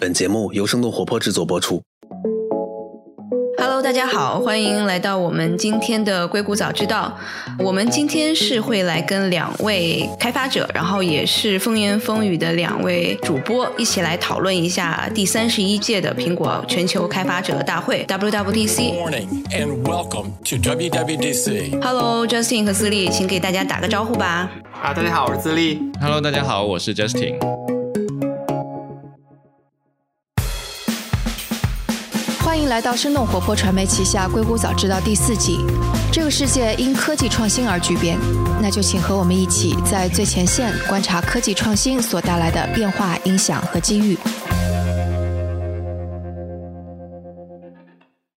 本节目由生动活泼制作播出。Hello，大家好，欢迎来到我们今天的硅谷早知道。我们今天是会来跟两位开发者，然后也是风言风语的两位主播一起来讨论一下第三十一届的苹果全球开发者大会 WWDC。morning and welcome to WWDC. Hello，Justin 和思利，请给大家打个招呼吧。啊，大家好，我是自立。Hello，大家好，我是 Justin。欢迎来到生动活泼传媒旗下《硅谷早知道》第四季。这个世界因科技创新而巨变，那就请和我们一起在最前线观察科技创新所带来的变化、影响和机遇。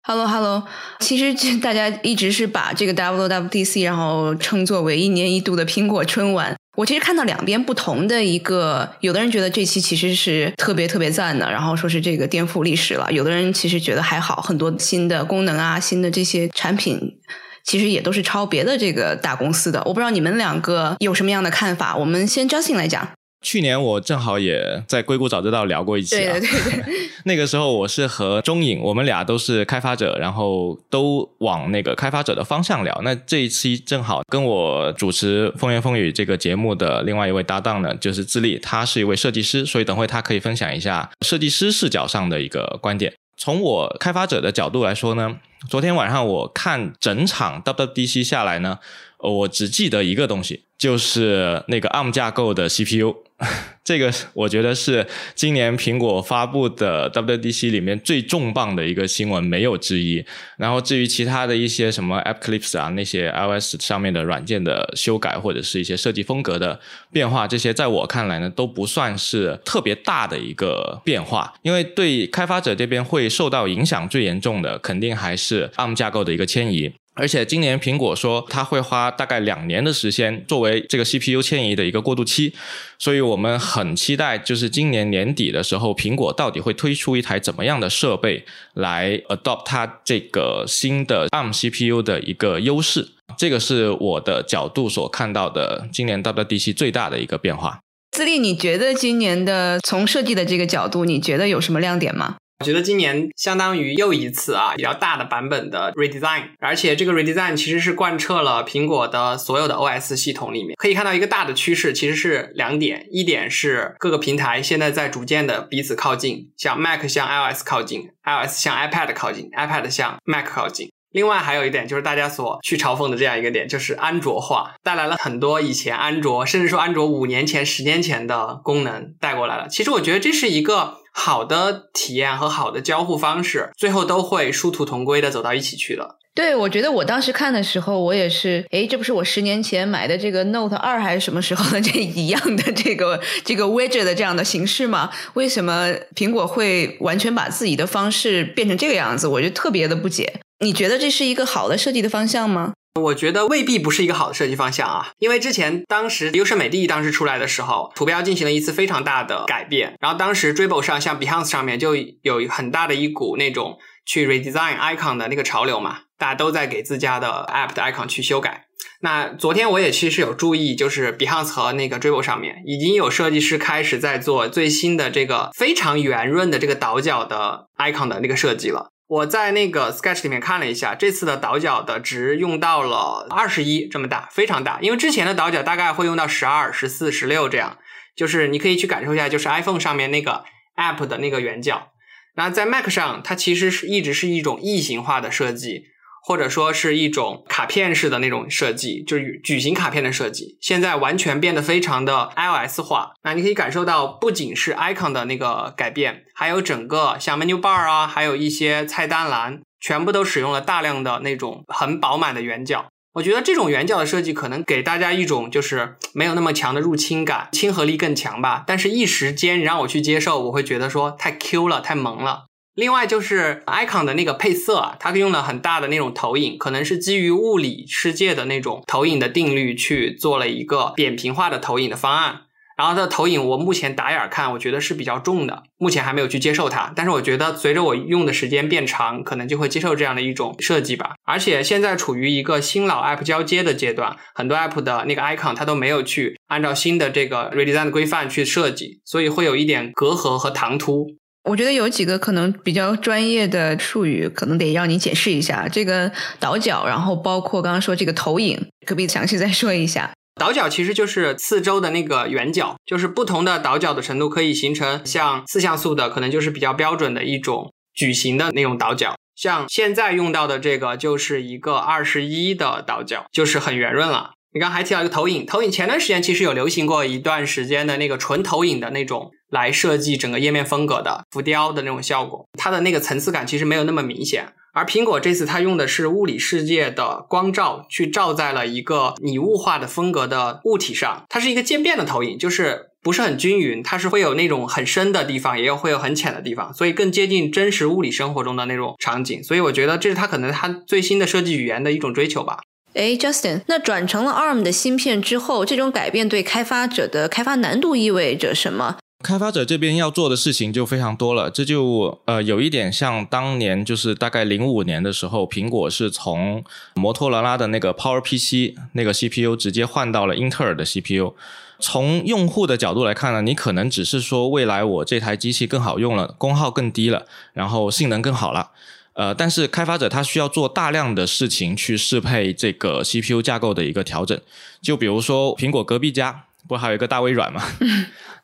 Hello，Hello，其实大家一直是把这个 WWDC 然后称作为一年一度的苹果春晚。我其实看到两边不同的一个，有的人觉得这期其实是特别特别赞的，然后说是这个颠覆历史了；有的人其实觉得还好，很多新的功能啊，新的这些产品。其实也都是抄别的这个大公司的，我不知道你们两个有什么样的看法。我们先 Justin 来讲，去年我正好也在硅谷早知道聊过一期啊，对对对对，那个时候我是和中影，我们俩都是开发者，然后都往那个开发者的方向聊。那这一期正好跟我主持《风言风语》这个节目的另外一位搭档呢，就是自立，他是一位设计师，所以等会他可以分享一下设计师视角上的一个观点。从我开发者的角度来说呢，昨天晚上我看整场 WWDC 下来呢，呃我只记得一个东西，就是那个 ARM 架构的 CPU。这个我觉得是今年苹果发布的 WDC 里面最重磅的一个新闻，没有之一。然后至于其他的一些什么 App Clips 啊，那些 iOS 上面的软件的修改或者是一些设计风格的变化，这些在我看来呢都不算是特别大的一个变化，因为对开发者这边会受到影响最严重的，肯定还是 ARM 架构的一个迁移。而且今年苹果说它会花大概两年的时间作为这个 CPU 迁移的一个过渡期，所以我们很期待，就是今年年底的时候，苹果到底会推出一台怎么样的设备来 adopt 它这个新的 ARM CPU 的一个优势。这个是我的角度所看到的今年 WWDC 最大的一个变化。自立，你觉得今年的从设计的这个角度，你觉得有什么亮点吗？我觉得今年相当于又一次啊比较大的版本的 redesign，而且这个 redesign 其实是贯彻了苹果的所有的 OS 系统里面，可以看到一个大的趋势，其实是两点，一点是各个平台现在在逐渐的彼此靠近，像 Mac 向 iOS 靠近，iOS 向 iPad 靠近，iPad 向 Mac 靠近。另外还有一点就是大家所去嘲讽的这样一个点，就是安卓化带来了很多以前安卓甚至说安卓五年前、十年前的功能带过来了。其实我觉得这是一个好的体验和好的交互方式，最后都会殊途同归的走到一起去了。对，我觉得我当时看的时候，我也是，诶，这不是我十年前买的这个 Note 二还是什么时候的这一样的这个 这个 widget 的这样的形式吗？为什么苹果会完全把自己的方式变成这个样子？我就特别的不解。你觉得这是一个好的设计的方向吗？我觉得未必不是一个好的设计方向啊，因为之前当时优胜美地当时出来的时候，图标进行了一次非常大的改变，然后当时 Dribble 上像 Behance 上面就有很大的一股那种去 redesign icon 的那个潮流嘛，大家都在给自家的 app 的 icon 去修改。那昨天我也其实有注意，就是 Behance 和那个 Dribble 上面已经有设计师开始在做最新的这个非常圆润的这个倒角的 icon 的那个设计了。我在那个 Sketch 里面看了一下，这次的倒角的值用到了二十一这么大，非常大。因为之前的倒角大概会用到十二、十四、十六这样，就是你可以去感受一下，就是 iPhone 上面那个 App 的那个圆角。那在 Mac 上，它其实是一直是一种异形化的设计，或者说是一种卡片式的那种设计，就是矩形卡片的设计。现在完全变得非常的 iOS 化。那你可以感受到，不仅是 icon 的那个改变，还有整个像 menu bar 啊，还有一些菜单栏，全部都使用了大量的那种很饱满的圆角。我觉得这种圆角的设计可能给大家一种就是没有那么强的入侵感，亲和力更强吧。但是，一时间让我去接受，我会觉得说太 Q 了，太萌了。另外就是 icon 的那个配色啊，它用了很大的那种投影，可能是基于物理世界的那种投影的定律去做了一个扁平化的投影的方案。然后它的投影，我目前打眼看，我觉得是比较重的，目前还没有去接受它。但是我觉得随着我用的时间变长，可能就会接受这样的一种设计吧。而且现在处于一个新老 app 交接的阶段，很多 app 的那个 icon 它都没有去按照新的这个 redesign 的规范去设计，所以会有一点隔阂和唐突。我觉得有几个可能比较专业的术语，可能得让你解释一下。这个倒角，然后包括刚刚说这个投影，可不可以详细再说一下？倒角其实就是四周的那个圆角，就是不同的倒角的程度可以形成像四像素的，可能就是比较标准的一种矩形的那种倒角。像现在用到的这个就是一个二十一的倒角，就是很圆润了。你刚还提到一个投影，投影前段时间其实有流行过一段时间的那个纯投影的那种来设计整个页面风格的浮雕的那种效果，它的那个层次感其实没有那么明显。而苹果这次它用的是物理世界的光照去照在了一个拟物化的风格的物体上，它是一个渐变的投影，就是不是很均匀，它是会有那种很深的地方，也有会有很浅的地方，所以更接近真实物理生活中的那种场景。所以我觉得这是它可能它最新的设计语言的一种追求吧。哎，Justin，那转成了 ARM 的芯片之后，这种改变对开发者的开发难度意味着什么？开发者这边要做的事情就非常多了，这就呃有一点像当年就是大概零五年的时候，苹果是从摩托罗拉的那个 Power PC 那个 CPU 直接换到了英特尔的 CPU。从用户的角度来看呢，你可能只是说未来我这台机器更好用了，功耗更低了，然后性能更好了。呃，但是开发者他需要做大量的事情去适配这个 CPU 架构的一个调整，就比如说苹果隔壁家不还有一个大微软吗？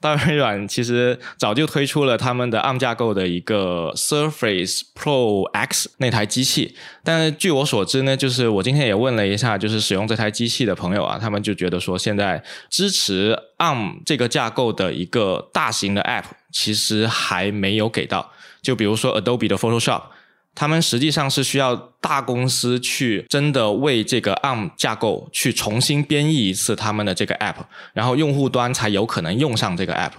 大微软其实早就推出了他们的 ARM 架构的一个 Surface Pro X 那台机器，但是据我所知呢，就是我今天也问了一下，就是使用这台机器的朋友啊，他们就觉得说现在支持 ARM 这个架构的一个大型的 App 其实还没有给到，就比如说 Adobe 的 Photoshop。他们实际上是需要大公司去真的为这个 ARM 架构去重新编译一次他们的这个 App，然后用户端才有可能用上这个 App。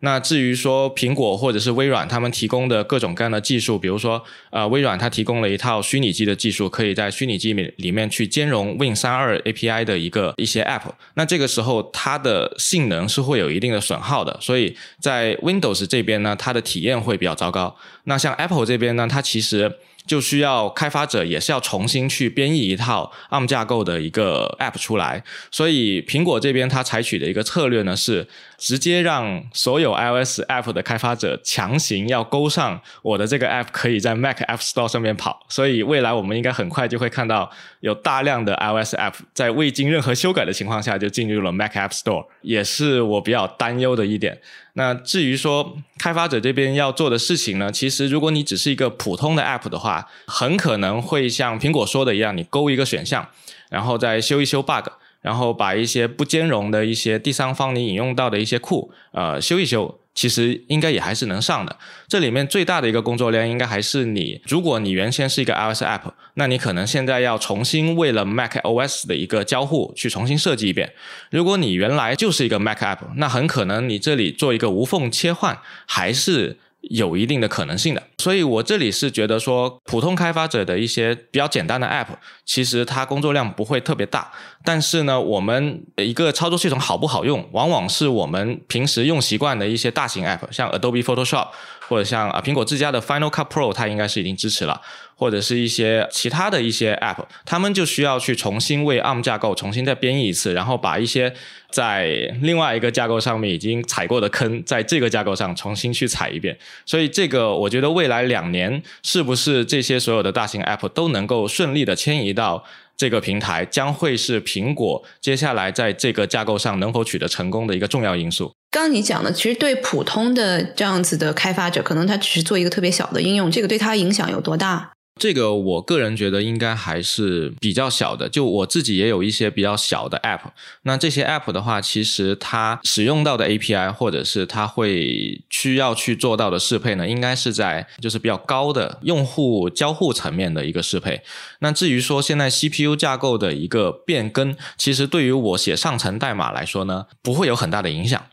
那至于说苹果或者是微软他们提供的各种各样的技术，比如说呃微软它提供了一套虚拟机的技术，可以在虚拟机里里面去兼容 Win 三二 API 的一个一些 App。那这个时候它的性能是会有一定的损耗的，所以在 Windows 这边呢，它的体验会比较糟糕。那像 Apple 这边呢，它其实就需要开发者也是要重新去编译一套 ARM 架构的一个 App 出来。所以苹果这边它采取的一个策略呢是。直接让所有 iOS app 的开发者强行要勾上我的这个 app 可以在 Mac App Store 上面跑，所以未来我们应该很快就会看到有大量的 iOS app 在未经任何修改的情况下就进入了 Mac App Store，也是我比较担忧的一点。那至于说开发者这边要做的事情呢，其实如果你只是一个普通的 app 的话，很可能会像苹果说的一样，你勾一个选项，然后再修一修 bug。然后把一些不兼容的一些第三方你引用到的一些库，呃，修一修，其实应该也还是能上的。这里面最大的一个工作量，应该还是你，如果你原先是一个 iOS app，那你可能现在要重新为了 Mac OS 的一个交互去重新设计一遍。如果你原来就是一个 Mac app，那很可能你这里做一个无缝切换，还是。有一定的可能性的，所以我这里是觉得说，普通开发者的一些比较简单的 App，其实它工作量不会特别大。但是呢，我们一个操作系统好不好用，往往是我们平时用习惯的一些大型 App，像 Adobe Photoshop 或者像啊苹果自家的 Final Cut Pro，它应该是已经支持了。或者是一些其他的一些 App，他们就需要去重新为 ARM 架构重新再编译一次，然后把一些在另外一个架构上面已经踩过的坑，在这个架构上重新去踩一遍。所以这个我觉得未来两年是不是这些所有的大型 App 都能够顺利的迁移到这个平台，将会是苹果接下来在这个架构上能否取得成功的一个重要因素。刚刚你讲的，其实对普通的这样子的开发者，可能他只是做一个特别小的应用，这个对他影响有多大？这个我个人觉得应该还是比较小的，就我自己也有一些比较小的 App。那这些 App 的话，其实它使用到的 API 或者是它会需要去做到的适配呢，应该是在就是比较高的用户交互层面的一个适配。那至于说现在 CPU 架构的一个变更，其实对于我写上层代码来说呢，不会有很大的影响。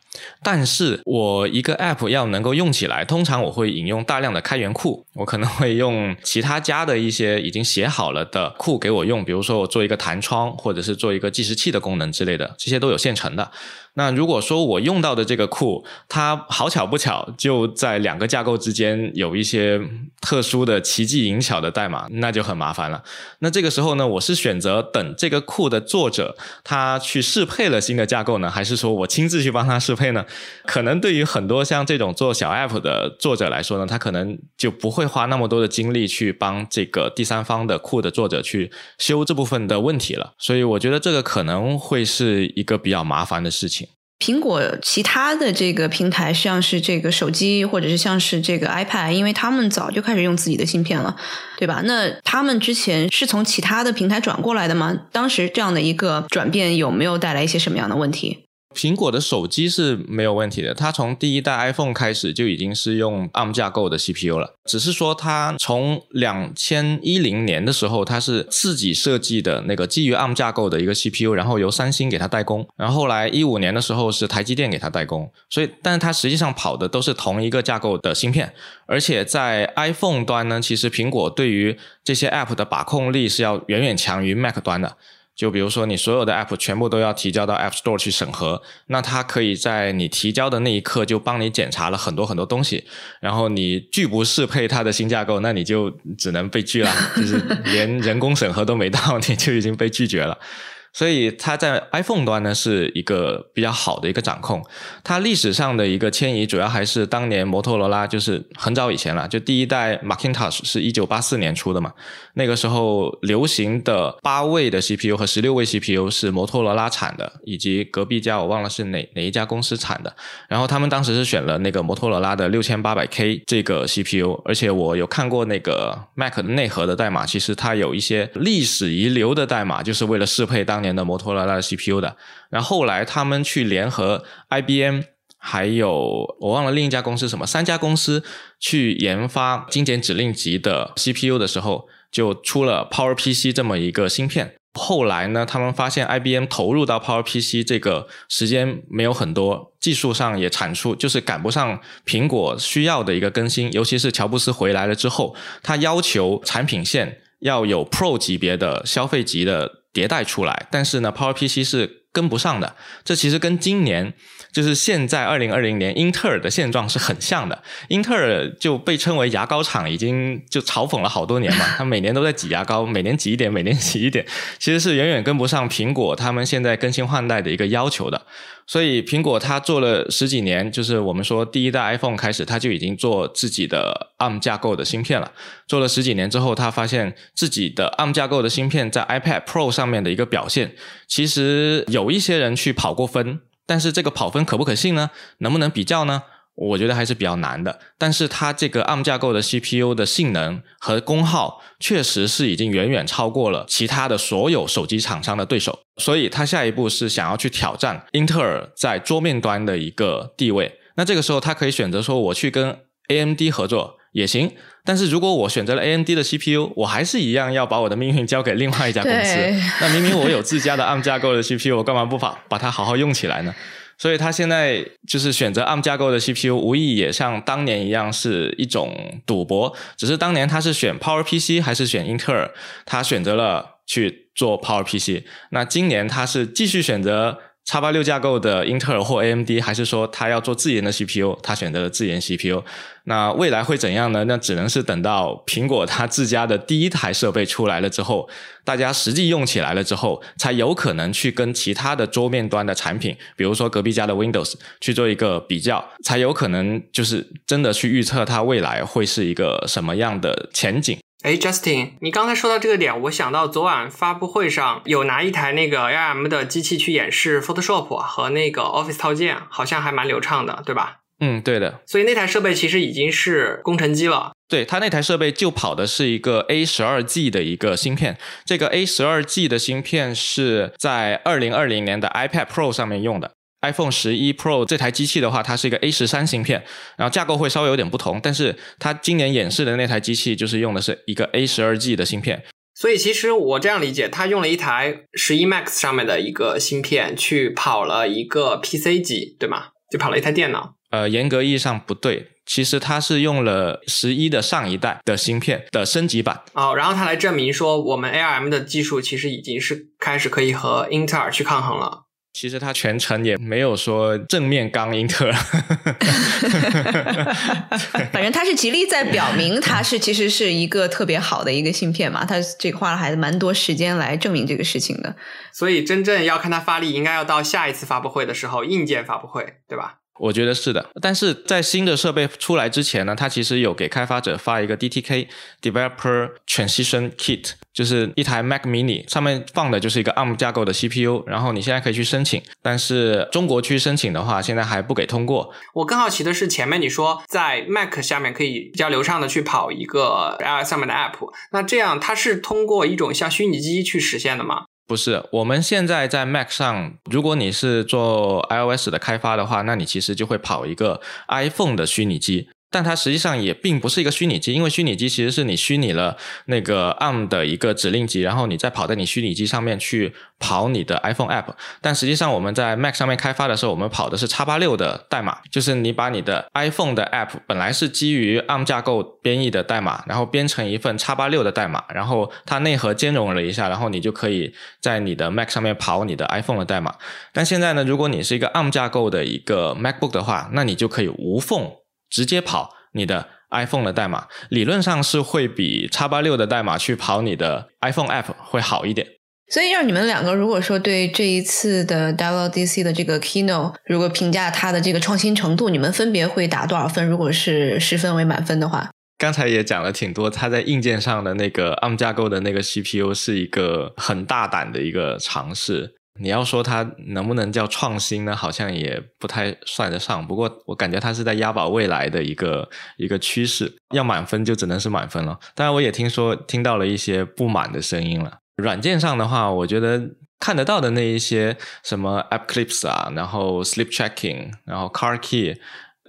但是我一个 App 要能够用起来，通常我会引用大量的开源库。我可能会用其他家的一些已经写好了的库给我用，比如说我做一个弹窗，或者是做一个计时器的功能之类的，这些都有现成的。那如果说我用到的这个库，它好巧不巧就在两个架构之间有一些特殊的奇迹淫巧的代码，那就很麻烦了。那这个时候呢，我是选择等这个库的作者他去适配了新的架构呢，还是说我亲自去帮他适配呢？可能对于很多像这种做小 app 的作者来说呢，他可能就不会花那么多的精力去帮这个第三方的库的作者去修这部分的问题了。所以我觉得这个可能会是一个比较麻烦的事情。苹果其他的这个平台，像是这个手机，或者是像是这个 iPad，因为他们早就开始用自己的芯片了，对吧？那他们之前是从其他的平台转过来的吗？当时这样的一个转变有没有带来一些什么样的问题？苹果的手机是没有问题的，它从第一代 iPhone 开始就已经是用 ARM 架构的 CPU 了。只是说它从两千一零年的时候，它是自己设计的那个基于 ARM 架构的一个 CPU，然后由三星给它代工。然后后来一五年的时候是台积电给它代工。所以，但是它实际上跑的都是同一个架构的芯片。而且在 iPhone 端呢，其实苹果对于这些 App 的把控力是要远远强于 Mac 端的。就比如说，你所有的 App 全部都要提交到 App Store 去审核，那它可以在你提交的那一刻就帮你检查了很多很多东西，然后你拒不适配它的新架构，那你就只能被拒了，就是连人工审核都没到，你就已经被拒绝了。所以它在 iPhone 端呢是一个比较好的一个掌控。它历史上的一个迁移主要还是当年摩托罗拉，就是很早以前了，就第一代 Macintosh 是一九八四年出的嘛。那个时候流行的八位的 CPU 和十六位 CPU 是摩托罗拉产的，以及隔壁家我忘了是哪哪一家公司产的。然后他们当时是选了那个摩托罗拉的六千八百 K 这个 CPU，而且我有看过那个 Mac 的内核的代码，其实它有一些历史遗留的代码，就是为了适配当。年的摩托罗拉的 CPU 的，然后后来他们去联合 IBM，还有我忘了另一家公司什么，三家公司去研发精简指令集的 CPU 的时候，就出了 PowerPC 这么一个芯片。后来呢，他们发现 IBM 投入到 PowerPC 这个时间没有很多，技术上也产出就是赶不上苹果需要的一个更新，尤其是乔布斯回来了之后，他要求产品线要有 Pro 级别的消费级的。迭代出来，但是呢，PowerPC 是跟不上的。这其实跟今年就是现在二零二零年英特尔的现状是很像的。英特尔就被称为牙膏厂，已经就嘲讽了好多年嘛。他每年都在挤牙膏，每年挤一点，每年挤一点，其实是远远跟不上苹果他们现在更新换代的一个要求的。所以苹果它做了十几年，就是我们说第一代 iPhone 开始，它就已经做自己的 ARM 架构的芯片了。做了十几年之后，它发现自己的 ARM 架构的芯片在 iPad Pro 上面的一个表现，其实有一些人去跑过分，但是这个跑分可不可信呢？能不能比较呢？我觉得还是比较难的，但是它这个 ARM 架构的 CPU 的性能和功耗，确实是已经远远超过了其他的所有手机厂商的对手，所以它下一步是想要去挑战英特尔在桌面端的一个地位。那这个时候，它可以选择说，我去跟 AMD 合作也行，但是如果我选择了 AMD 的 CPU，我还是一样要把我的命运交给另外一家公司。那明明我有自家的 ARM 架构的 CPU，我干嘛不把把它好好用起来呢？所以他现在就是选择 ARM 架构的 CPU，无疑也像当年一样是一种赌博。只是当年他是选 PowerPC 还是选英特尔，他选择了去做 PowerPC。那今年他是继续选择。叉八六架构的英特尔或 AMD，还是说他要做自研的 CPU？他选择了自研 CPU。那未来会怎样呢？那只能是等到苹果它自家的第一台设备出来了之后，大家实际用起来了之后，才有可能去跟其他的桌面端的产品，比如说隔壁家的 Windows 去做一个比较，才有可能就是真的去预测它未来会是一个什么样的前景。哎，Justin，你刚才说到这个点，我想到昨晚发布会上有拿一台那个 ARM 的机器去演示 Photoshop 和那个 Office 套件，好像还蛮流畅的，对吧？嗯，对的。所以那台设备其实已经是工程机了。对，它那台设备就跑的是一个 A 十二 G 的一个芯片，这个 A 十二 G 的芯片是在二零二零年的 iPad Pro 上面用的。iPhone 十一 Pro 这台机器的话，它是一个 A 十三芯片，然后架构会稍微有点不同，但是它今年演示的那台机器就是用的是一个 A 十二 G 的芯片。所以其实我这样理解，它用了一台十一 Max 上面的一个芯片去跑了一个 PC 机，对吗？就跑了一台电脑。呃，严格意义上不对，其实它是用了十一的上一代的芯片的升级版。哦，然后它来证明说，我们 ARM 的技术其实已经是开始可以和英特尔去抗衡了。其实他全程也没有说正面刚英特尔，反正他是极力在表明他是其实是一个特别好的一个芯片嘛，他这个花了还是蛮多时间来证明这个事情的。所以真正要看他发力，应该要到下一次发布会的时候，硬件发布会，对吧？我觉得是的，但是在新的设备出来之前呢，它其实有给开发者发一个 DTK Developer Transition Kit，就是一台 Mac Mini 上面放的就是一个 ARM 架构的 CPU，然后你现在可以去申请，但是中国区申请的话，现在还不给通过。我更好奇的是，前面你说在 Mac 下面可以比较流畅的去跑一个 iOS 上面的 App，那这样它是通过一种像虚拟机去实现的吗？不是，我们现在在 Mac 上，如果你是做 iOS 的开发的话，那你其实就会跑一个 iPhone 的虚拟机。但它实际上也并不是一个虚拟机，因为虚拟机其实是你虚拟了那个 ARM 的一个指令集，然后你再跑在你虚拟机上面去跑你的 iPhone app。但实际上我们在 Mac 上面开发的时候，我们跑的是 x 八六的代码，就是你把你的 iPhone 的 app 本来是基于 ARM 架构编译的代码，然后编成一份 x 八六的代码，然后它内核兼容了一下，然后你就可以在你的 Mac 上面跑你的 iPhone 的代码。但现在呢，如果你是一个 ARM 架构的一个 MacBook 的话，那你就可以无缝直接跑。你的 iPhone 的代码理论上是会比叉八六的代码去跑你的 iPhone App 会好一点。所以让你们两个如果说对这一次的 WDC 的这个 Keynote 如果评价它的这个创新程度，你们分别会打多少分？如果是十分为满分的话，刚才也讲了挺多，它在硬件上的那个 ARM 架构的那个 CPU 是一个很大胆的一个尝试。你要说它能不能叫创新呢？好像也不太算得上。不过我感觉它是在押宝未来的一个一个趋势。要满分就只能是满分了。当然，我也听说听到了一些不满的声音了。软件上的话，我觉得看得到的那一些什么 App Clips 啊，然后 Sleep Tracking，然后 Car Key，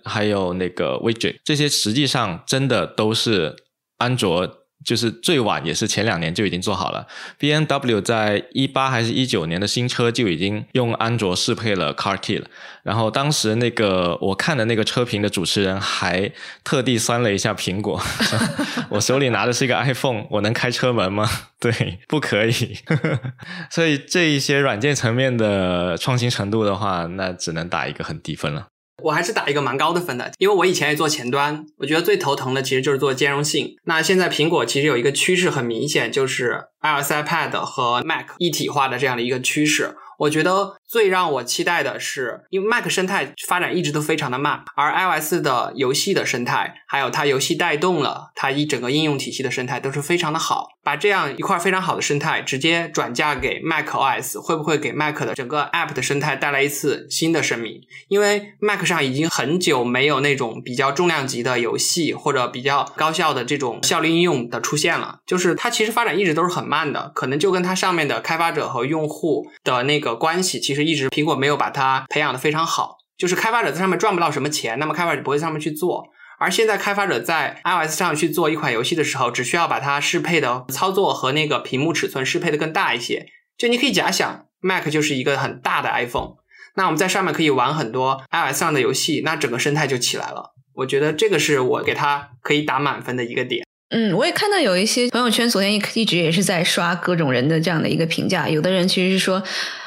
还有那个 Widget，这些实际上真的都是安卓。就是最晚也是前两年就已经做好了。B N W 在一八还是一九年的新车就已经用安卓适配了 Car Key 了。然后当时那个我看的那个车评的主持人还特地酸了一下苹果，我手里拿的是一个 iPhone，我能开车门吗？对，不可以。所以这一些软件层面的创新程度的话，那只能打一个很低分了。我还是打一个蛮高的分的，因为我以前也做前端，我觉得最头疼的其实就是做兼容性。那现在苹果其实有一个趋势很明显，就是 iOS、iPad 和 Mac 一体化的这样的一个趋势。我觉得最让我期待的是，因为 Mac 生态发展一直都非常的慢，而 iOS 的游戏的生态，还有它游戏带动了它一整个应用体系的生态都是非常的好。把这样一块非常好的生态直接转嫁给 Mac OS，会不会给 Mac 的整个 App 的生态带来一次新的生命？因为 Mac 上已经很久没有那种比较重量级的游戏或者比较高效的这种效率应用的出现了，就是它其实发展一直都是很慢的，可能就跟它上面的开发者和用户的那个关系，其实是一直苹果没有把它培养的非常好，就是开发者在上面赚不到什么钱，那么开发者不会在上面去做。而现在开发者在 iOS 上去做一款游戏的时候，只需要把它适配的操作和那个屏幕尺寸适配的更大一些。就你可以假想，Mac 就是一个很大的 iPhone，那我们在上面可以玩很多 iOS 上的游戏，那整个生态就起来了。我觉得这个是我给它可以打满分的一个点。嗯，我也看到有一些朋友圈，昨天一一直也是在刷各种人的这样的一个评价。有的人其实是说，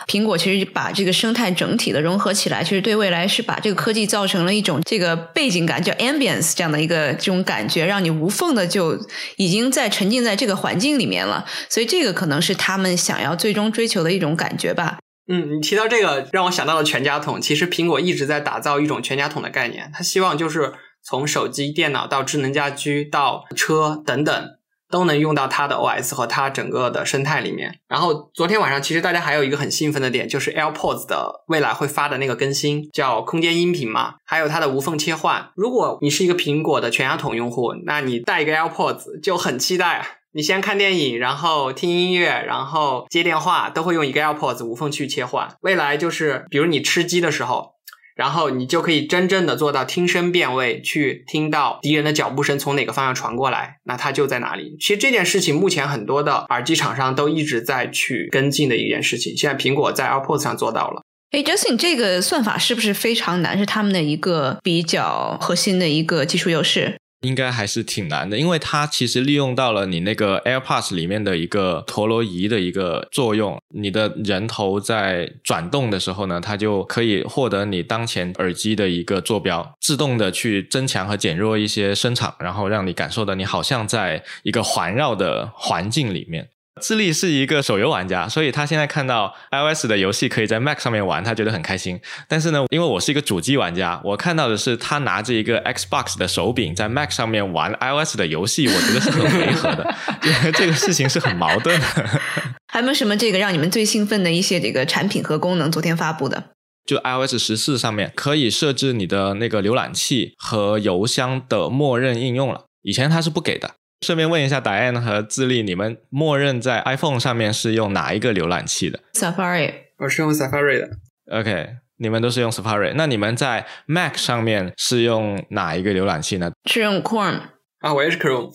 苹果其实把这个生态整体的融合起来，其实对未来是把这个科技造成了一种这个背景感，叫 ambience 这样的一个这种感觉，让你无缝的就已经在沉浸在这个环境里面了。所以这个可能是他们想要最终追求的一种感觉吧。嗯，你提到这个，让我想到了全家桶。其实苹果一直在打造一种全家桶的概念，他希望就是。从手机、电脑到智能家居到车等等，都能用到它的 OS 和它整个的生态里面。然后昨天晚上，其实大家还有一个很兴奋的点，就是 AirPods 的未来会发的那个更新，叫空间音频嘛，还有它的无缝切换。如果你是一个苹果的全家桶用户，那你带一个 AirPods 就很期待。你先看电影，然后听音乐，然后接电话，都会用一个 AirPods 无缝去切换。未来就是，比如你吃鸡的时候。然后你就可以真正的做到听声辨位，去听到敌人的脚步声从哪个方向传过来，那它就在哪里。其实这件事情目前很多的耳机厂商都一直在去跟进的一件事情，现在苹果在 AirPods 上做到了。哎，Justin，这个算法是不是非常难？是他们的一个比较核心的一个技术优势？应该还是挺难的，因为它其实利用到了你那个 AirPods 里面的一个陀螺仪的一个作用。你的人头在转动的时候呢，它就可以获得你当前耳机的一个坐标，自动的去增强和减弱一些声场，然后让你感受到你好像在一个环绕的环境里面。智利是一个手游玩家，所以他现在看到 iOS 的游戏可以在 Mac 上面玩，他觉得很开心。但是呢，因为我是一个主机玩家，我看到的是他拿着一个 Xbox 的手柄在 Mac 上面玩 iOS 的游戏，我觉得是很违和的，因为这个事情是很矛盾的。还有没有什么这个让你们最兴奋的一些这个产品和功能？昨天发布的，就 iOS 十四上面可以设置你的那个浏览器和邮箱的默认应用了，以前它是不给的。顺便问一下，Diane 和自立，你们默认在 iPhone 上面是用哪一个浏览器的？Safari，我是用 Safari 的。OK，你们都是用 Safari，那你们在 Mac 上面是用哪一个浏览器呢？是用 Chrome。啊，我也是 Chrome。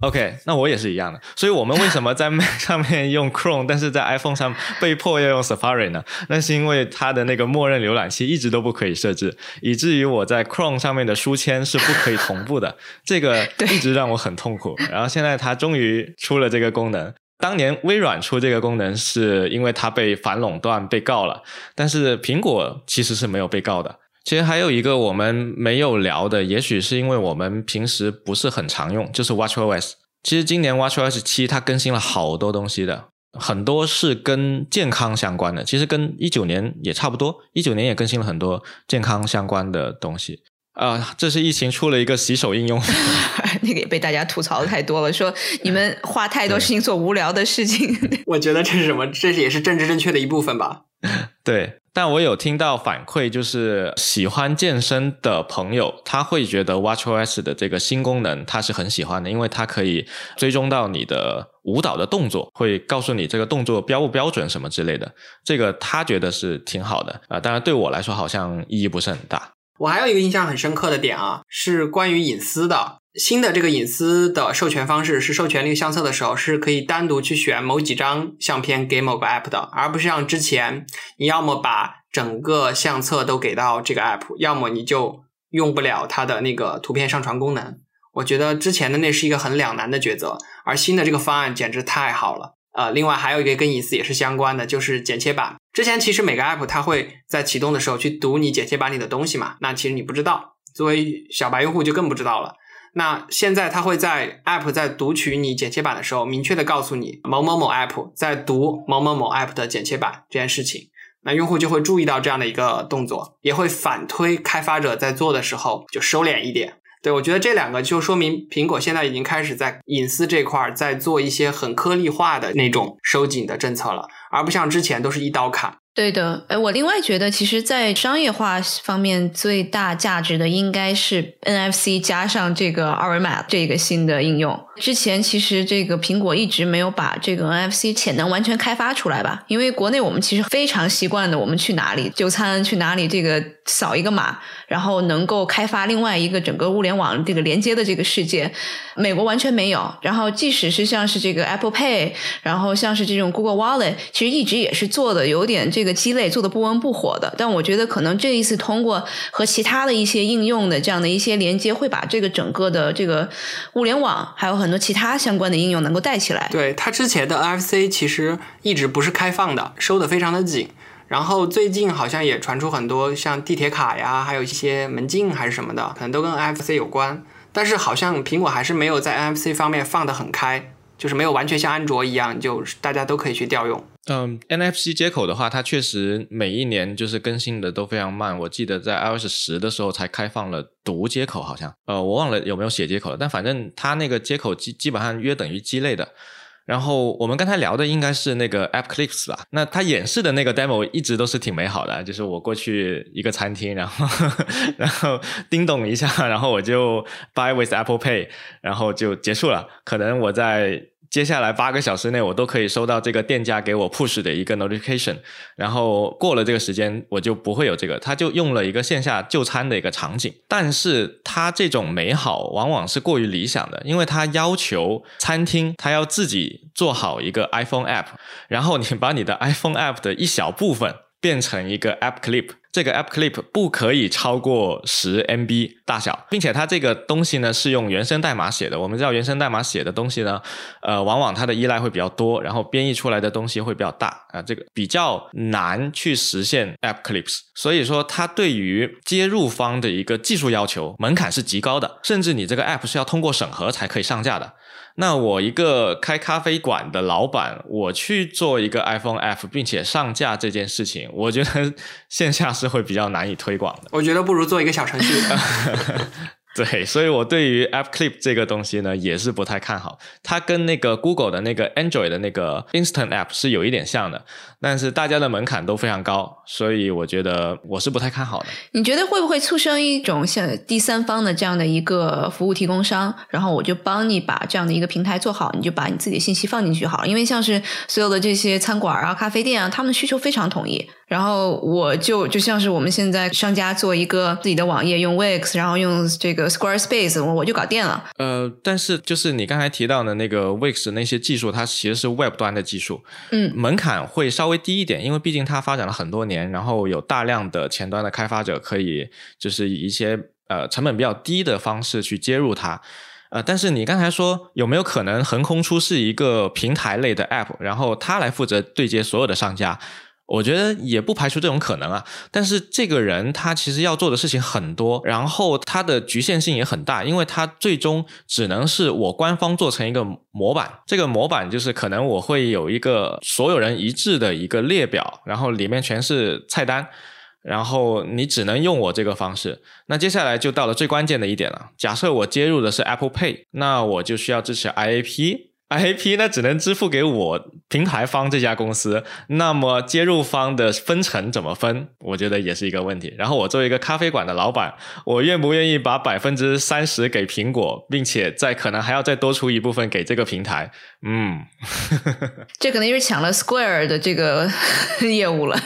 OK，那我也是一样的。所以，我们为什么在 Mac 上面用 Chrome，但是在 iPhone 上被迫要用 Safari 呢？那是因为它的那个默认浏览器一直都不可以设置，以至于我在 Chrome 上面的书签是不可以同步的。这个 一直让我很痛苦。然后现在它终于出了这个功能。当年微软出这个功能是因为它被反垄断被告了，但是苹果其实是没有被告的。其实还有一个我们没有聊的，也许是因为我们平时不是很常用，就是 WatchOS。其实今年 WatchOS 七它更新了好多东西的，很多是跟健康相关的。其实跟一九年也差不多，一九年也更新了很多健康相关的东西。啊，这是疫情出了一个洗手应用，那个也被大家吐槽的太多了，说你们花太多事情做无聊的事情。我觉得这是什么？这也是政治正确的一部分吧。对，但我有听到反馈，就是喜欢健身的朋友，他会觉得 WatchOS 的这个新功能他是很喜欢的，因为它可以追踪到你的舞蹈的动作，会告诉你这个动作标不标准什么之类的，这个他觉得是挺好的啊。当然对我来说好像意义不是很大。我还有一个印象很深刻的点啊，是关于隐私的。新的这个隐私的授权方式是授权那个相册的时候，是可以单独去选某几张相片给某个 app 的，而不是像之前，你要么把整个相册都给到这个 app，要么你就用不了它的那个图片上传功能。我觉得之前的那是一个很两难的抉择，而新的这个方案简直太好了。呃，另外还有一个跟隐私也是相关的，就是剪切板。之前其实每个 app 它会在启动的时候去读你剪切板里的东西嘛，那其实你不知道，作为小白用户就更不知道了。那现在它会在 app 在读取你剪切板的时候，明确的告诉你某某某 app 在读某某某 app 的剪切板这件事情，那用户就会注意到这样的一个动作，也会反推开发者在做的时候就收敛一点。对，我觉得这两个就说明苹果现在已经开始在隐私这块在做一些很颗粒化的那种收紧的政策了，而不像之前都是一刀砍。对的，哎，我另外觉得，其实，在商业化方面，最大价值的应该是 NFC 加上这个二维码这个新的应用。之前其实这个苹果一直没有把这个 NFC 潜能完全开发出来吧？因为国内我们其实非常习惯的，我们去哪里就餐去哪里，这个扫一个码，然后能够开发另外一个整个物联网这个连接的这个世界。美国完全没有。然后即使是像是这个 Apple Pay，然后像是这种 Google Wallet，其实一直也是做的有点这。个鸡肋做的不温不火的，但我觉得可能这一次通过和其他的一些应用的这样的一些连接，会把这个整个的这个物联网还有很很多其他相关的应用能够带起来。对它之前的 NFC 其实一直不是开放的，收的非常的紧。然后最近好像也传出很多像地铁卡呀，还有一些门禁还是什么的，可能都跟 NFC 有关。但是好像苹果还是没有在 NFC 方面放得很开，就是没有完全像安卓一样，就大家都可以去调用。嗯，NFC 接口的话，它确实每一年就是更新的都非常慢。我记得在 iOS 十的时候才开放了读接口，好像呃，我忘了有没有写接口了。但反正它那个接口基基本上约等于鸡肋的。然后我们刚才聊的应该是那个 App Clips 吧？那它演示的那个 demo 一直都是挺美好的，就是我过去一个餐厅，然后 然后叮咚一下，然后我就 Buy with Apple Pay，然后就结束了。可能我在。接下来八个小时内，我都可以收到这个店家给我 push 的一个 notification，然后过了这个时间，我就不会有这个。他就用了一个线下就餐的一个场景，但是他这种美好往往是过于理想的，因为他要求餐厅他要自己做好一个 iPhone app，然后你把你的 iPhone app 的一小部分变成一个 App Clip。这个 App Clip 不可以超过十 MB 大小，并且它这个东西呢是用原生代码写的。我们知道原生代码写的东西呢，呃，往往它的依赖会比较多，然后编译出来的东西会比较大啊，这个比较难去实现 App Clips。所以说，它对于接入方的一个技术要求门槛是极高的，甚至你这个 App 是要通过审核才可以上架的。那我一个开咖啡馆的老板，我去做一个 iPhone App，并且上架这件事情，我觉得 线下是会比较难以推广的。我觉得不如做一个小程序。对，所以我对于 App Clip 这个东西呢，也是不太看好。它跟那个 Google 的那个 Android 的那个 Instant App 是有一点像的，但是大家的门槛都非常高，所以我觉得我是不太看好的。你觉得会不会促生一种像第三方的这样的一个服务提供商，然后我就帮你把这样的一个平台做好，你就把你自己的信息放进去好了？因为像是所有的这些餐馆啊、咖啡店啊，他们的需求非常统一。然后我就就像是我们现在商家做一个自己的网页，用 Wix，然后用这个 Squarespace，我我就搞定了。呃，但是就是你刚才提到的那个 Wix 那些技术，它其实是 Web 端的技术，嗯，门槛会稍微低一点，因为毕竟它发展了很多年，然后有大量的前端的开发者可以就是以一些呃成本比较低的方式去接入它。呃，但是你刚才说有没有可能横空出世一个平台类的 App，然后它来负责对接所有的商家？我觉得也不排除这种可能啊，但是这个人他其实要做的事情很多，然后他的局限性也很大，因为他最终只能是我官方做成一个模板，这个模板就是可能我会有一个所有人一致的一个列表，然后里面全是菜单，然后你只能用我这个方式。那接下来就到了最关键的一点了，假设我接入的是 Apple Pay，那我就需要支持 IAP。IP 那只能支付给我平台方这家公司，那么接入方的分成怎么分？我觉得也是一个问题。然后我作为一个咖啡馆的老板，我愿不愿意把百分之三十给苹果，并且再可能还要再多出一部分给这个平台？嗯，这可能就是抢了 Square 的这个 业务了。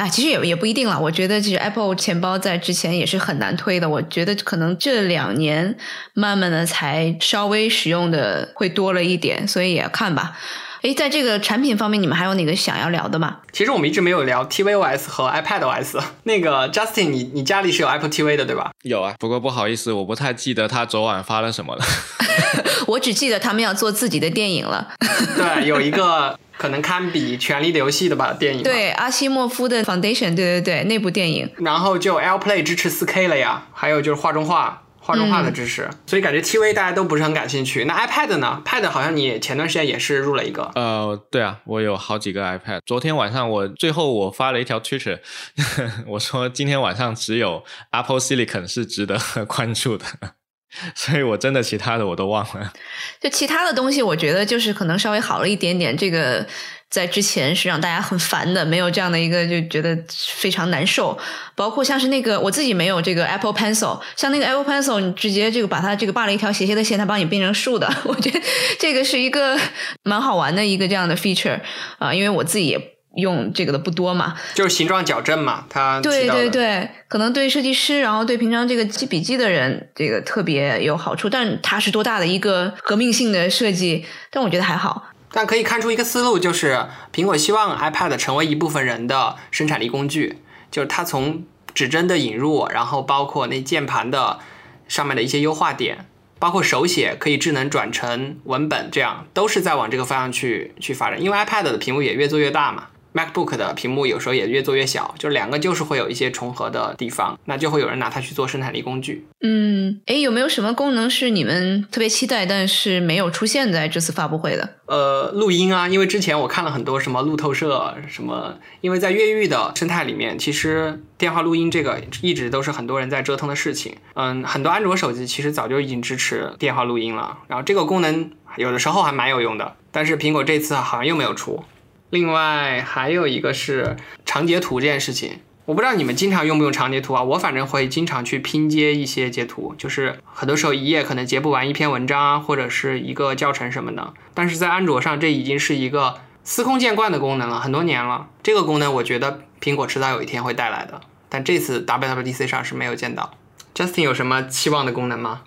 啊，其实也也不一定了。我觉得其实 Apple 钱包在之前也是很难推的。我觉得可能这两年慢慢的才稍微使用的会多了一点，所以也看吧。哎，在这个产品方面，你们还有哪个想要聊的吗？其实我们一直没有聊 tvOS 和 iPadOS。那个 Justin，你你家里是有 Apple TV 的对吧？有啊，不过不好意思，我不太记得他昨晚发了什么了。我只记得他们要做自己的电影了。对，有一个。可能堪比《权力的游戏》的吧电影，对阿西莫夫的 Foundation，对对对，那部电影。然后就 AirPlay 支持 4K 了呀，还有就是画中画，画中画的支持，所以感觉 TV 大家都不是很感兴趣。那 iPad 呢？Pad 好像你前段时间也是入了一个。呃，对啊，我有好几个 iPad。昨天晚上我最后我发了一条 Twitter，我说今天晚上只有 Apple Silicon 是值得关注的。所以我真的其他的我都忘了。就其他的东西，我觉得就是可能稍微好了一点点。这个在之前是让大家很烦的，没有这样的一个就觉得非常难受。包括像是那个我自己没有这个 Apple Pencil，像那个 Apple Pencil，你直接这个把它这个画了一条斜斜的线，它帮你变成竖的。我觉得这个是一个蛮好玩的一个这样的 feature 啊，因为我自己也。用这个的不多嘛，就是形状矫正嘛，它对对对，可能对设计师，然后对平常这个记笔记的人，这个特别有好处。但它是多大的一个革命性的设计？但我觉得还好。但可以看出一个思路，就是苹果希望 iPad 成为一部分人的生产力工具，就是它从指针的引入，然后包括那键盘的上面的一些优化点，包括手写可以智能转成文本，这样都是在往这个方向去去发展。因为 iPad 的屏幕也越做越大嘛。MacBook 的屏幕有时候也越做越小，就两个就是会有一些重合的地方，那就会有人拿它去做生产力工具。嗯，诶，有没有什么功能是你们特别期待，但是没有出现在这次发布会的？呃，录音啊，因为之前我看了很多什么路透社什么，因为在越狱的生态里面，其实电话录音这个一直都是很多人在折腾的事情。嗯，很多安卓手机其实早就已经支持电话录音了，然后这个功能有的时候还蛮有用的，但是苹果这次好像又没有出。另外还有一个是长截图这件事情，我不知道你们经常用不用长截图啊？我反正会经常去拼接一些截图，就是很多时候一页可能截不完一篇文章啊，或者是一个教程什么的。但是在安卓上，这已经是一个司空见惯的功能了，很多年了。这个功能我觉得苹果迟早有一天会带来的，但这次 WWDC 上是没有见到。Justin 有什么期望的功能吗？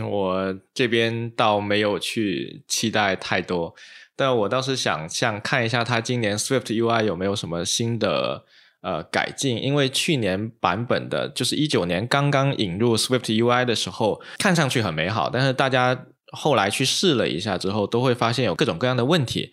我这边倒没有去期待太多。那我倒是想想看一下它今年 Swift UI 有没有什么新的呃改进，因为去年版本的就是一九年刚刚引入 Swift UI 的时候，看上去很美好，但是大家后来去试了一下之后，都会发现有各种各样的问题。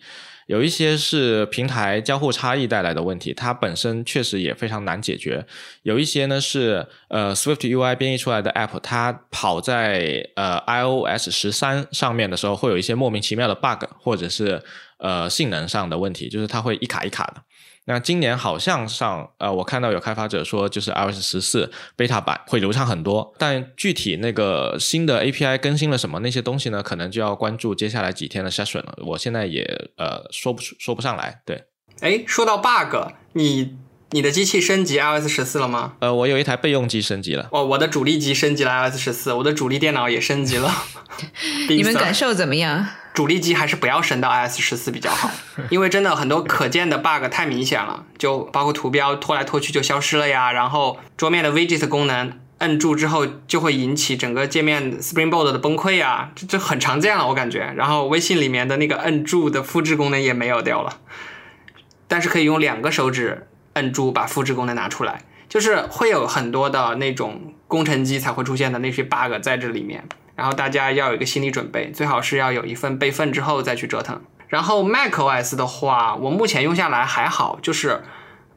有一些是平台交互差异带来的问题，它本身确实也非常难解决。有一些呢是呃 Swift UI 编译出来的 App，它跑在呃 iOS 十三上面的时候，会有一些莫名其妙的 bug，或者是呃性能上的问题，就是它会一卡一卡的。那今年好像上，呃，我看到有开发者说，就是 iOS 十四 beta 版会流畅很多，但具体那个新的 API 更新了什么那些东西呢？可能就要关注接下来几天的 session 了。我现在也呃说不出说不上来。对，哎，说到 bug，你你的机器升级 iOS 十四了吗？呃，我有一台备用机升级了。哦，我的主力机升级了 iOS 十四，我的主力电脑也升级了。你们感受怎么样？主力机还是不要升到 iOS 十四比较好，因为真的很多可见的 bug 太明显了，就包括图标拖来拖去就消失了呀，然后桌面的 widget 功能摁住之后就会引起整个界面 Springboard 的崩溃呀，这这很常见了我感觉。然后微信里面的那个摁住的复制功能也没有掉了，但是可以用两个手指摁住把复制功能拿出来，就是会有很多的那种工程机才会出现的那些 bug 在这里面。然后大家要有一个心理准备，最好是要有一份备份之后再去折腾。然后 macOS 的话，我目前用下来还好，就是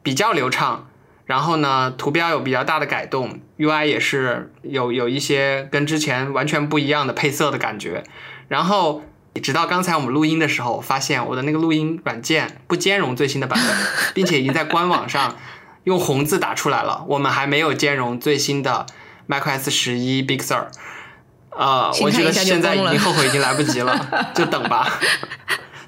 比较流畅。然后呢，图标有比较大的改动，UI 也是有有一些跟之前完全不一样的配色的感觉。然后直到刚才我们录音的时候，发现我的那个录音软件不兼容最新的版本，并且已经在官网上用红字打出来了。我们还没有兼容最新的 macOS 十一 Big Sur。啊，我觉得现在已经后悔已经来不及了，就等吧。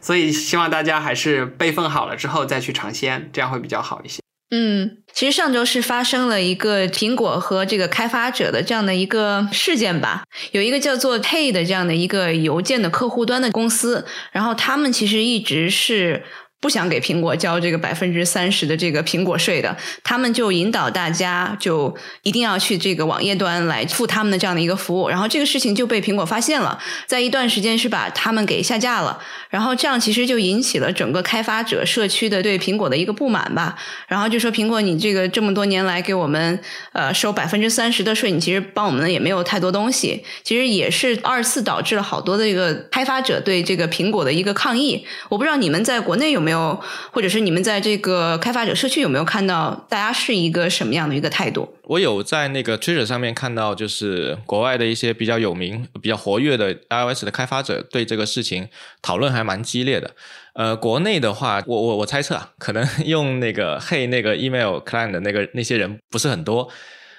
所以希望大家还是备份好了之后再去尝鲜，这样会比较好一些。嗯，其实上周是发生了一个苹果和这个开发者的这样的一个事件吧。有一个叫做 Pay 的这样的一个邮件的客户端的公司，然后他们其实一直是。不想给苹果交这个百分之三十的这个苹果税的，他们就引导大家就一定要去这个网页端来付他们的这样的一个服务，然后这个事情就被苹果发现了，在一段时间是把他们给下架了，然后这样其实就引起了整个开发者社区的对苹果的一个不满吧，然后就说苹果你这个这么多年来给我们呃收百分之三十的税，你其实帮我们也没有太多东西，其实也是二次导致了好多的这个开发者对这个苹果的一个抗议，我不知道你们在国内有。没有，或者是你们在这个开发者社区有没有看到大家是一个什么样的一个态度？我有在那个 Twitter 上面看到，就是国外的一些比较有名、比较活跃的 iOS 的开发者对这个事情讨论还蛮激烈的。呃，国内的话，我我我猜测啊，可能用那个 Hey 那个 email client 的那个那些人不是很多。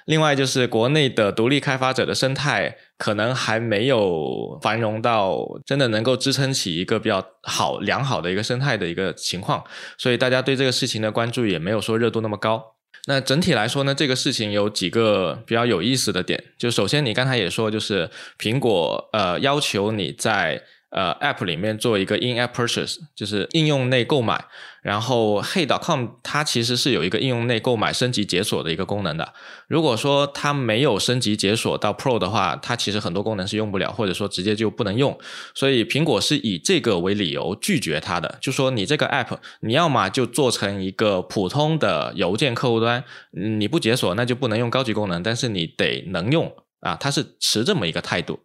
另外就是国内的独立开发者的生态可能还没有繁荣到真的能够支撑起一个比较好良好的一个生态的一个情况，所以大家对这个事情的关注也没有说热度那么高。那整体来说呢，这个事情有几个比较有意思的点，就首先你刚才也说，就是苹果呃要求你在。呃，App 里面做一个 In-App Purchase，就是应用内购买。然后，Hey.com 它其实是有一个应用内购买升级解锁的一个功能的。如果说它没有升级解锁到 Pro 的话，它其实很多功能是用不了，或者说直接就不能用。所以苹果是以这个为理由拒绝它的，就说你这个 App 你要么就做成一个普通的邮件客户端，你不解锁那就不能用高级功能，但是你得能用啊，它是持这么一个态度。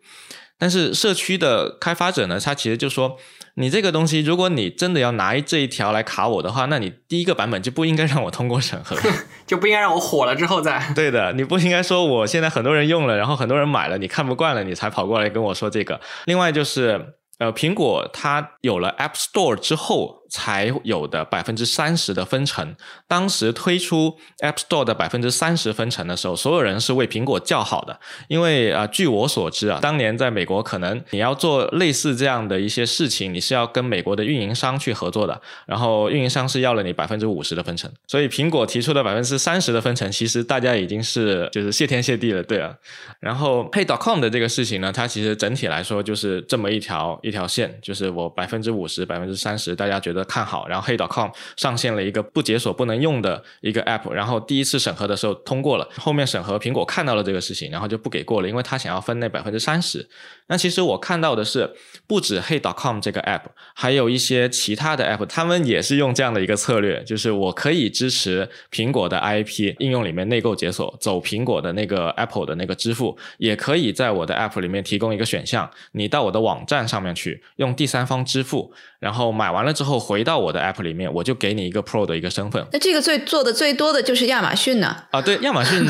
但是社区的开发者呢，他其实就说，你这个东西，如果你真的要拿这一条来卡我的话，那你第一个版本就不应该让我通过审核，就不应该让我火了之后再。对的，你不应该说我现在很多人用了，然后很多人买了，你看不惯了，你才跑过来跟我说这个。另外就是。呃，苹果它有了 App Store 之后才有的百分之三十的分成。当时推出 App Store 的百分之三十分成的时候，所有人是为苹果叫好的。因为啊，据我所知啊，当年在美国，可能你要做类似这样的一些事情，你是要跟美国的运营商去合作的。然后运营商是要了你百分之五十的分成，所以苹果提出的百分之三十的分成，其实大家已经是就是谢天谢地了，对啊。然后 Pay.com 的这个事情呢，它其实整体来说就是这么一条。一条线就是我百分之五十、百分之三十，大家觉得看好，然后黑 .com 上线了一个不解锁不能用的一个 App，然后第一次审核的时候通过了，后面审核苹果看到了这个事情，然后就不给过了，因为他想要分那百分之三十。那其实我看到的是，不止 Hey.com 这个 App，还有一些其他的 App，他们也是用这样的一个策略，就是我可以支持苹果的 IP 应用里面内购解锁，走苹果的那个 Apple 的那个支付，也可以在我的 App 里面提供一个选项，你到我的网站上面去用第三方支付，然后买完了之后回到我的 App 里面，我就给你一个 Pro 的一个身份。那这个最做的最多的就是亚马逊呢？啊，对，亚马逊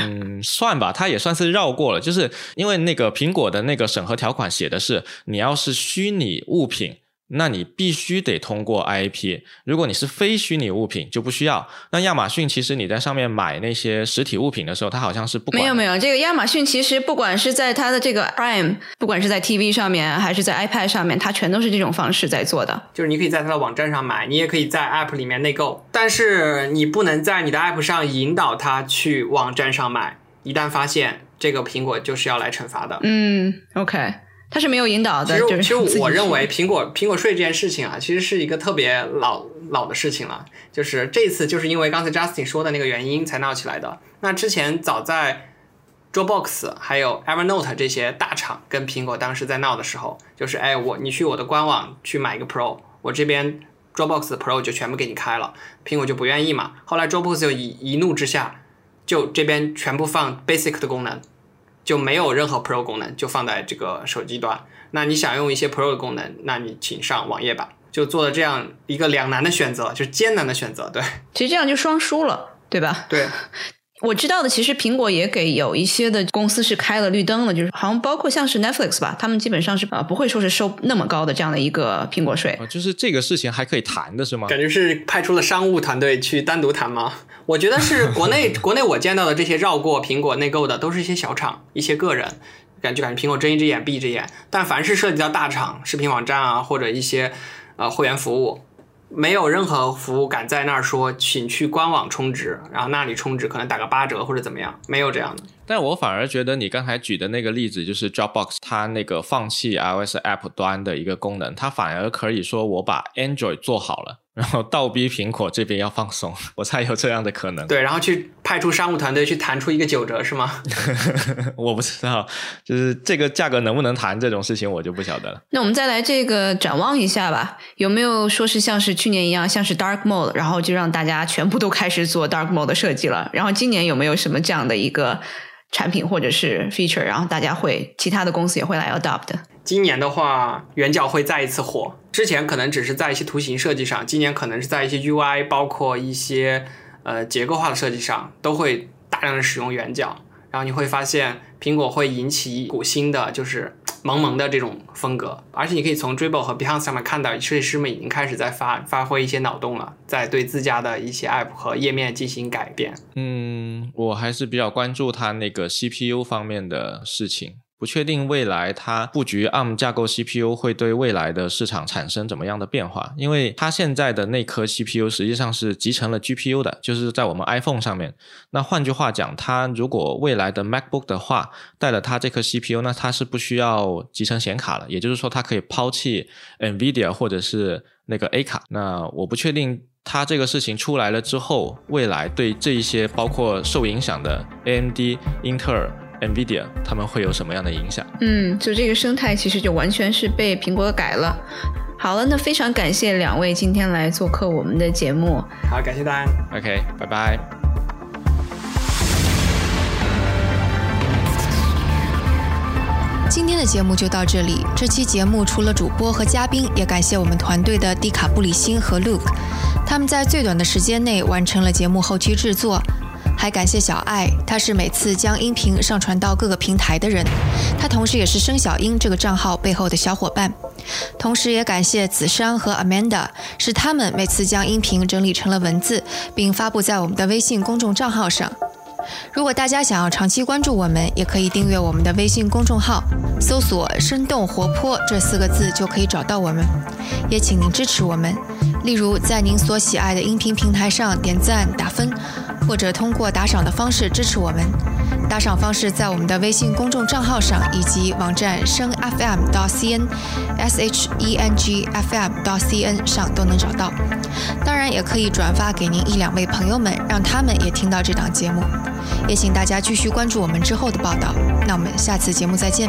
算吧，它也算是绕过了，就是因为那个苹果的那个审核条款写的是，你要是虚拟物品。那你必须得通过 IAP，如果你是非虚拟物品就不需要。那亚马逊其实你在上面买那些实体物品的时候，它好像是不没有没有这个亚马逊其实不管是在它的这个 Prime，不管是在 TV 上面还是在 iPad 上面，它全都是这种方式在做的。就是你可以在它的网站上买，你也可以在 App 里面内购，但是你不能在你的 App 上引导它去网站上买。一旦发现这个苹果就是要来惩罚的。嗯，OK。他是没有引导的。其实，其实我认为苹果苹果税这件事情啊，其实是一个特别老老的事情了。就是这次就是因为刚才 Justin 说的那个原因才闹起来的。那之前早在 Dropbox 还有 Evernote 这些大厂跟苹果当时在闹的时候，就是哎我你去我的官网去买一个 Pro，我这边 Dropbox 的 Pro 就全部给你开了，苹果就不愿意嘛。后来 Dropbox 就一一怒之下，就这边全部放 Basic 的功能。就没有任何 Pro 功能，就放在这个手机端。那你想用一些 Pro 的功能，那你请上网页版。就做了这样一个两难的选择，就是艰难的选择。对，其实这样就双输了，对吧？对。我知道的，其实苹果也给有一些的公司是开了绿灯了，就是好像包括像是 Netflix 吧，他们基本上是啊不会说是收那么高的这样的一个苹果税。就是这个事情还可以谈的是吗？感觉是派出了商务团队去单独谈吗？我觉得是 国内国内我见到的这些绕过苹果内购的，都是一些小厂、一些个人，感觉感觉苹果睁一只眼闭一只眼。但凡是涉及到大厂、视频网站啊，或者一些呃会员服务。没有任何服务敢在那儿说，请去官网充值，然后那里充值可能打个八折或者怎么样，没有这样的。但我反而觉得你刚才举的那个例子，就是 Dropbox 它那个放弃 iOS App 端的一个功能，它反而可以说我把 Android 做好了。然后倒逼苹果这边要放松，我猜有这样的可能。对，然后去派出商务团队去谈出一个九折是吗？我不知道，就是这个价格能不能谈这种事情，我就不晓得了。那我们再来这个展望一下吧，有没有说是像是去年一样，像是 Dark Mode，然后就让大家全部都开始做 Dark Mode 的设计了？然后今年有没有什么这样的一个产品或者是 feature，然后大家会其他的公司也会来 adopt？今年的话，圆角会再一次火。之前可能只是在一些图形设计上，今年可能是在一些 UI，包括一些呃结构化的设计上，都会大量的使用圆角。然后你会发现，苹果会引起一股新的，就是萌萌的这种风格。而且你可以从 Dribble 和 Behance 上面看到，设计师们已经开始在发发挥一些脑洞了，在对自家的一些 App 和页面进行改变。嗯，我还是比较关注它那个 CPU 方面的事情。不确定未来它布局 ARM 架构 CPU 会对未来的市场产生怎么样的变化？因为它现在的那颗 CPU 实际上是集成了 GPU 的，就是在我们 iPhone 上面。那换句话讲，它如果未来的 MacBook 的话带了它这颗 CPU，那它是不需要集成显卡了。也就是说，它可以抛弃 NVIDIA 或者是那个 A 卡。那我不确定它这个事情出来了之后，未来对这一些包括受影响的 AMD、英特尔。NVIDIA 他们会有什么样的影响？嗯，就这个生态其实就完全是被苹果改了。好了，那非常感谢两位今天来做客我们的节目。好，感谢大家。OK，拜拜。今天的节目就到这里。这期节目除了主播和嘉宾，也感谢我们团队的蒂卡布里辛和 Luke，他们在最短的时间内完成了节目后期制作。还感谢小爱，他是每次将音频上传到各个平台的人，他同时也是生小英这个账号背后的小伙伴。同时也感谢子珊和 Amanda，是他们每次将音频整理成了文字，并发布在我们的微信公众账号上。如果大家想要长期关注我们，也可以订阅我们的微信公众号，搜索“生动活泼”这四个字就可以找到我们。也请您支持我们，例如在您所喜爱的音频平台上点赞打分。或者通过打赏的方式支持我们。打赏方式在我们的微信公众账号上以及网站声 FM 到 CN S H E N G F M 到 C N 上都能找到。当然，也可以转发给您一两位朋友们，让他们也听到这档节目。也请大家继续关注我们之后的报道。那我们下次节目再见。